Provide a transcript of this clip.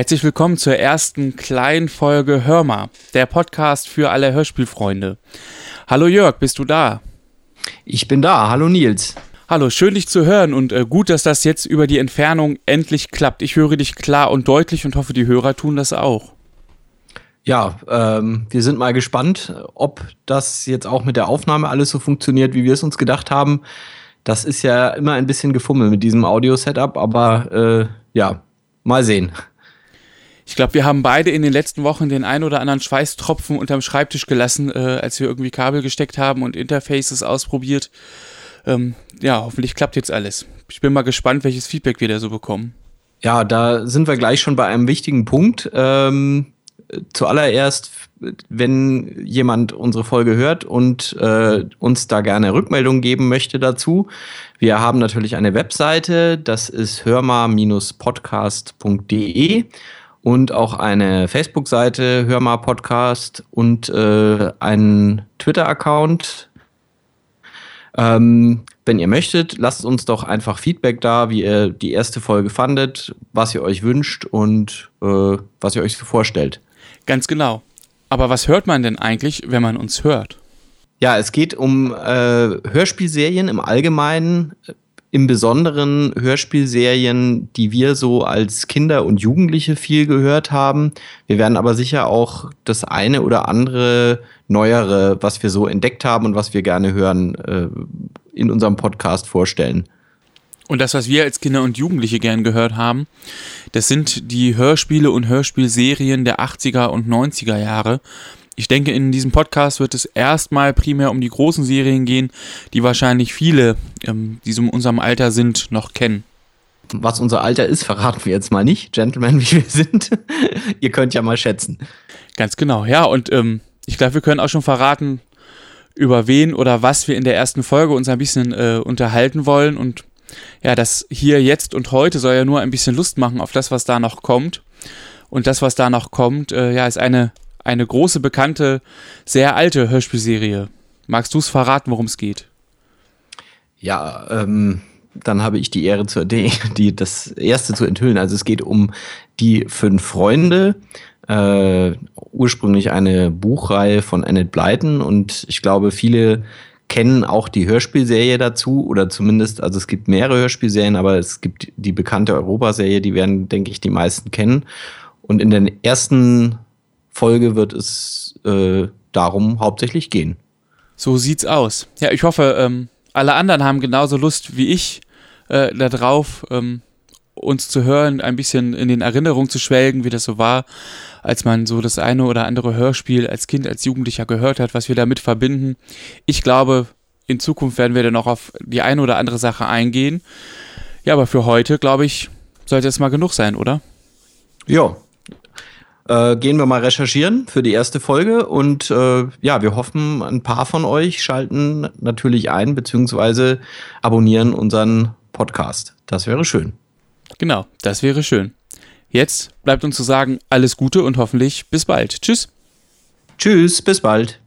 Herzlich willkommen zur ersten kleinen Folge Hörma, der Podcast für alle Hörspielfreunde. Hallo Jörg, bist du da? Ich bin da. Hallo Nils. Hallo, schön dich zu hören und äh, gut, dass das jetzt über die Entfernung endlich klappt. Ich höre dich klar und deutlich und hoffe, die Hörer tun das auch. Ja, ähm, wir sind mal gespannt, ob das jetzt auch mit der Aufnahme alles so funktioniert, wie wir es uns gedacht haben. Das ist ja immer ein bisschen gefummelt mit diesem Audio-Setup, aber äh, ja, mal sehen. Ich glaube, wir haben beide in den letzten Wochen den ein oder anderen Schweißtropfen unterm Schreibtisch gelassen, äh, als wir irgendwie Kabel gesteckt haben und Interfaces ausprobiert. Ähm, ja, hoffentlich klappt jetzt alles. Ich bin mal gespannt, welches Feedback wir da so bekommen. Ja, da sind wir gleich schon bei einem wichtigen Punkt. Ähm, zuallererst, wenn jemand unsere Folge hört und äh, uns da gerne Rückmeldung geben möchte dazu, wir haben natürlich eine Webseite, das ist hörma-podcast.de und auch eine Facebook-Seite, Hörma Podcast und äh, einen Twitter-Account. Ähm, wenn ihr möchtet, lasst uns doch einfach Feedback da, wie ihr die erste Folge fandet, was ihr euch wünscht und äh, was ihr euch so vorstellt. Ganz genau. Aber was hört man denn eigentlich, wenn man uns hört? Ja, es geht um äh, Hörspielserien im Allgemeinen, im Besonderen Hörspielserien, die wir so als Kinder und Jugendliche viel gehört haben. Wir werden aber sicher auch das eine oder andere Neuere, was wir so entdeckt haben und was wir gerne hören, äh, in unserem Podcast vorstellen. Und das, was wir als Kinder und Jugendliche gern gehört haben, das sind die Hörspiele und Hörspielserien der 80er und 90er Jahre. Ich denke, in diesem Podcast wird es erstmal primär um die großen Serien gehen, die wahrscheinlich viele, ähm, die so in unserem Alter sind, noch kennen. Was unser Alter ist, verraten wir jetzt mal nicht, Gentlemen, wie wir sind. Ihr könnt ja mal schätzen. Ganz genau, ja. Und ähm, ich glaube, wir können auch schon verraten, über wen oder was wir in der ersten Folge uns ein bisschen äh, unterhalten wollen. Und ja, das hier, jetzt und heute soll ja nur ein bisschen Lust machen auf das, was da noch kommt. Und das, was da noch kommt, äh, ja, ist eine eine große, bekannte, sehr alte Hörspielserie. Magst du es verraten, worum es geht? Ja, ähm, dann habe ich die Ehre, zu, die, die, das erste zu enthüllen. Also es geht um die fünf Freunde. Äh, ursprünglich eine Buchreihe von Annette Blyton und ich glaube, viele kennen auch die Hörspielserie dazu oder zumindest, also es gibt mehrere Hörspielserien, aber es gibt die bekannte Europaserie, die werden, denke ich, die meisten kennen. Und in den ersten Folge wird es äh, darum hauptsächlich gehen. So sieht's aus. Ja, ich hoffe, ähm, alle anderen haben genauso Lust wie ich äh, darauf, ähm, uns zu hören, ein bisschen in den Erinnerungen zu schwelgen, wie das so war, als man so das eine oder andere Hörspiel als Kind, als Jugendlicher gehört hat, was wir damit verbinden. Ich glaube, in Zukunft werden wir dann noch auf die eine oder andere Sache eingehen. Ja, aber für heute, glaube ich, sollte es mal genug sein, oder? Ja, äh, gehen wir mal recherchieren für die erste Folge und äh, ja, wir hoffen, ein paar von euch schalten natürlich ein, beziehungsweise abonnieren unseren Podcast. Das wäre schön. Genau, das wäre schön. Jetzt bleibt uns zu sagen, alles Gute und hoffentlich bis bald. Tschüss. Tschüss, bis bald.